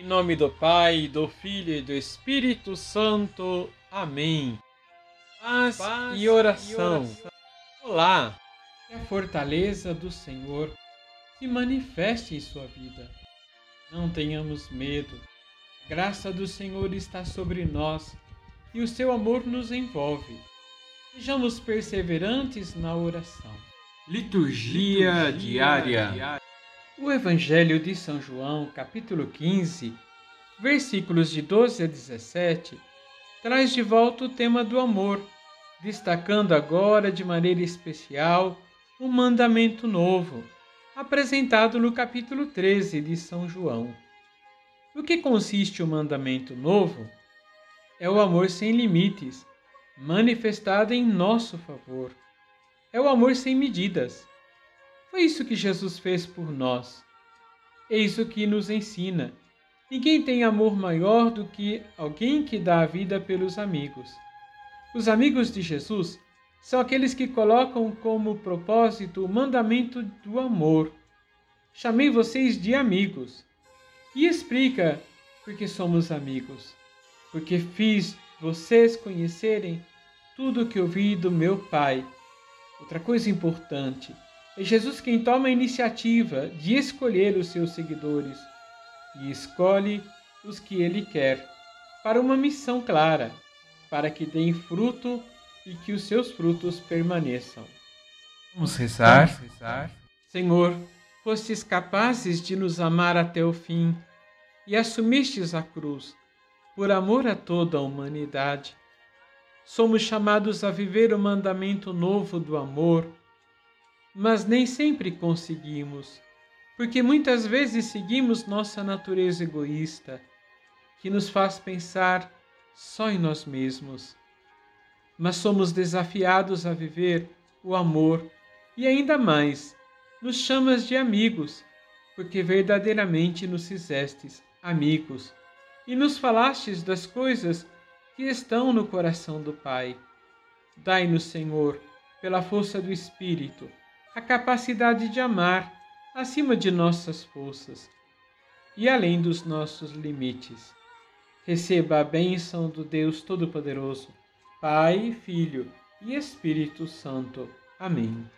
Em nome do Pai, do Filho e do Espírito Santo. Amém. Paz, Paz e, oração. e oração. Olá. Que a fortaleza do Senhor se manifeste em sua vida. Não tenhamos medo. A graça do Senhor está sobre nós e o seu amor nos envolve. Sejamos perseverantes na oração. Liturgia, Liturgia diária. diária. O Evangelho de São João, capítulo 15, versículos de 12 a 17, traz de volta o tema do amor, destacando agora de maneira especial o mandamento novo, apresentado no capítulo 13 de São João. No que consiste o mandamento novo? É o amor sem limites, manifestado em nosso favor. É o amor sem medidas foi isso que Jesus fez por nós. Eis o que nos ensina. Ninguém tem amor maior do que alguém que dá a vida pelos amigos. Os amigos de Jesus são aqueles que colocam como propósito o mandamento do amor. Chamei vocês de amigos. E explica por que somos amigos. Porque fiz vocês conhecerem tudo o que ouvi do meu Pai. Outra coisa importante é Jesus quem toma a iniciativa de escolher os seus seguidores e escolhe os que ele quer para uma missão clara, para que deem fruto e que os seus frutos permaneçam. Vamos rezar. Vamos rezar. Senhor, fostes capazes de nos amar até o fim e assumistes a cruz por amor a toda a humanidade. Somos chamados a viver o mandamento novo do amor mas nem sempre conseguimos, porque muitas vezes seguimos nossa natureza egoísta, que nos faz pensar só em nós mesmos. Mas somos desafiados a viver o amor e ainda mais, nos chamas de amigos, porque verdadeiramente nos fizestes amigos e nos falastes das coisas que estão no coração do Pai. Dai-nos, Senhor, pela força do Espírito, a capacidade de amar acima de nossas forças e além dos nossos limites. Receba a bênção do Deus Todo-Poderoso, Pai, Filho e Espírito Santo. Amém.